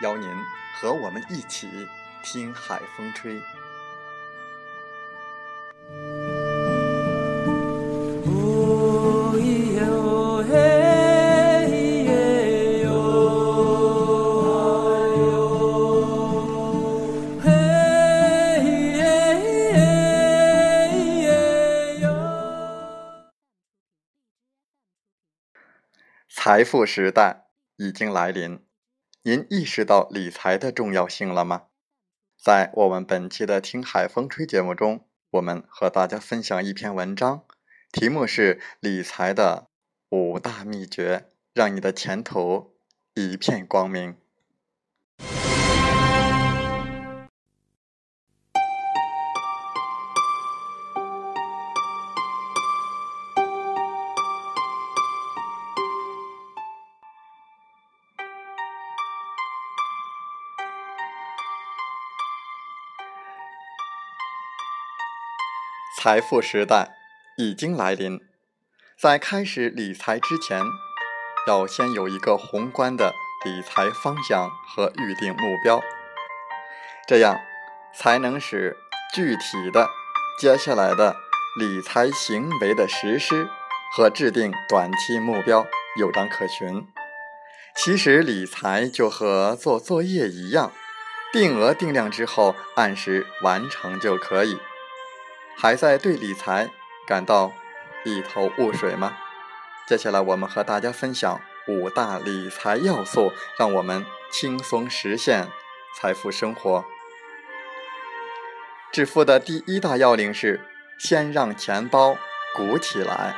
邀您和我们一起听海风吹。财富时代已经来临。您意识到理财的重要性了吗？在我们本期的《听海风吹》节目中，我们和大家分享一篇文章，题目是《理财的五大秘诀》，让你的前途一片光明。财富时代已经来临，在开始理财之前，要先有一个宏观的理财方向和预定目标，这样才能使具体的接下来的理财行为的实施和制定短期目标有章可循。其实理财就和做作业一样，定额定量之后按时完成就可以。还在对理财感到一头雾水吗？接下来我们和大家分享五大理财要素，让我们轻松实现财富生活。致富的第一大要领是：先让钱包鼓起来。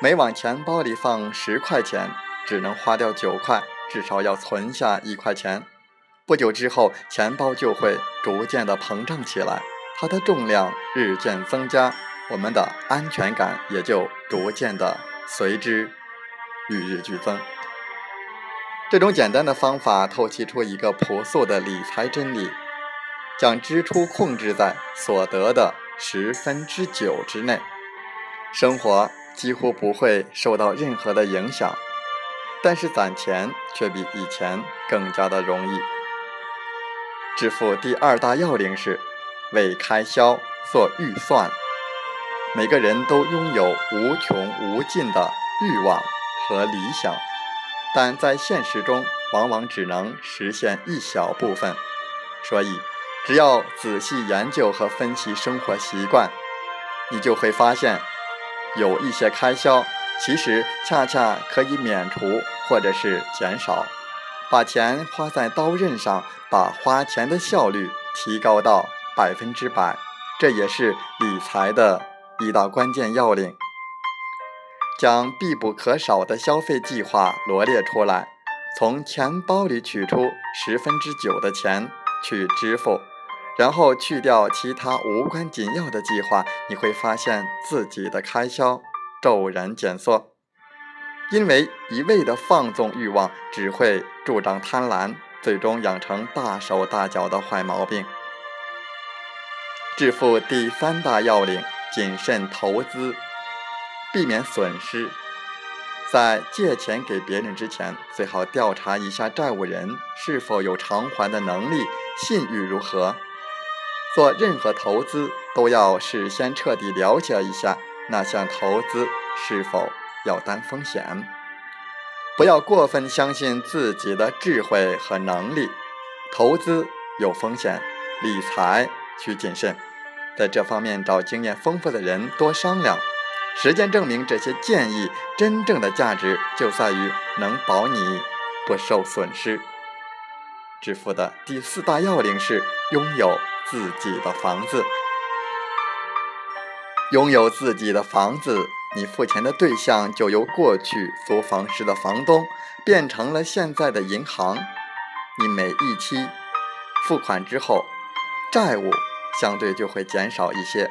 每往钱包里放十块钱，只能花掉九块，至少要存下一块钱。不久之后，钱包就会逐渐的膨胀起来。它的重量日渐增加，我们的安全感也就逐渐的随之与日俱增。这种简单的方法透析出一个朴素的理财真理：将支出控制在所得的十分之九之内，生活几乎不会受到任何的影响。但是攒钱却比以前更加的容易。致富第二大要领是。为开销做预算，每个人都拥有无穷无尽的欲望和理想，但在现实中往往只能实现一小部分。所以，只要仔细研究和分析生活习惯，你就会发现，有一些开销其实恰恰可以免除或者是减少。把钱花在刀刃上，把花钱的效率提高到。百分之百，这也是理财的一大关键要领。将必不可少的消费计划罗列出来，从钱包里取出十分之九的钱去支付，然后去掉其他无关紧要的计划，你会发现自己的开销骤然减缩。因为一味的放纵欲望，只会助长贪婪，最终养成大手大脚的坏毛病。致富第三大要领：谨慎投资，避免损失。在借钱给别人之前，最好调查一下债务人是否有偿还的能力，信誉如何。做任何投资都要事先彻底了解一下，那项投资是否要担风险？不要过分相信自己的智慧和能力。投资有风险，理财需谨慎。在这方面找经验丰富的人多商量。实践证明，这些建议真正的价值就在于能保你不受损失。致富的第四大要领是拥有自己的房子。拥有自己的房子，你付钱的对象就由过去租房时的房东变成了现在的银行。你每一期付款之后，债务相对就会减少一些。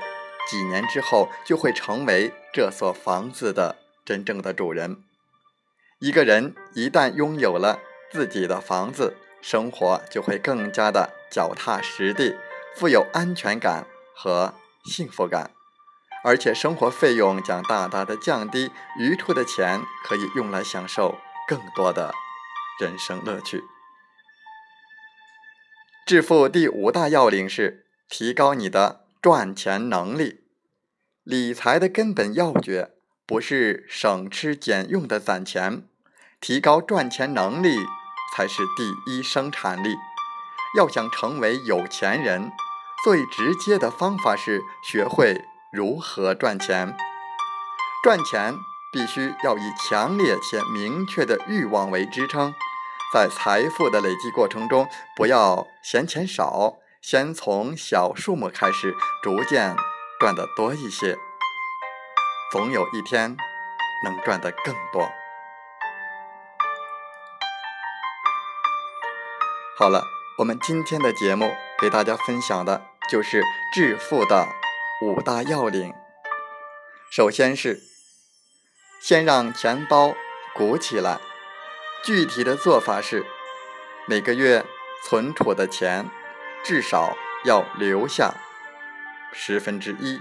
几年之后，就会成为这所房子的真正的主人。一个人一旦拥有了自己的房子，生活就会更加的脚踏实地，富有安全感和幸福感，而且生活费用将大大的降低，余出的钱可以用来享受更多的人生乐趣。致富第五大要领是提高你的。赚钱能力，理财的根本要诀不是省吃俭用的攒钱，提高赚钱能力才是第一生产力。要想成为有钱人，最直接的方法是学会如何赚钱。赚钱必须要以强烈且明确的欲望为支撑，在财富的累积过程中，不要嫌钱少。先从小数目开始，逐渐赚得多一些，总有一天能赚得更多。好了，我们今天的节目给大家分享的就是致富的五大要领。首先是先让钱包鼓起来，具体的做法是每个月存储的钱。至少要留下十分之一。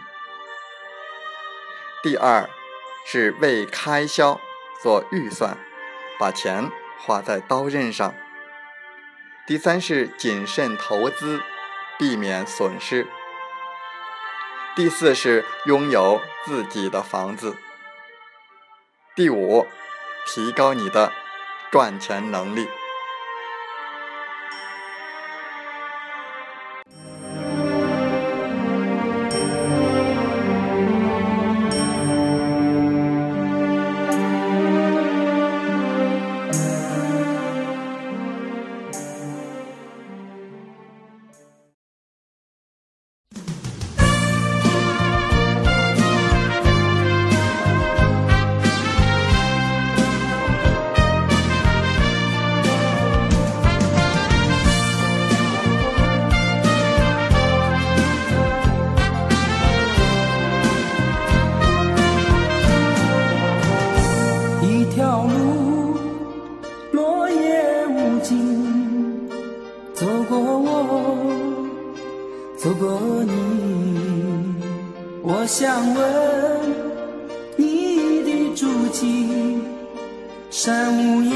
第二是为开销做预算，把钱花在刀刃上。第三是谨慎投资，避免损失。第四是拥有自己的房子。第五，提高你的赚钱能力。山无言，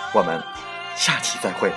我们下期再会。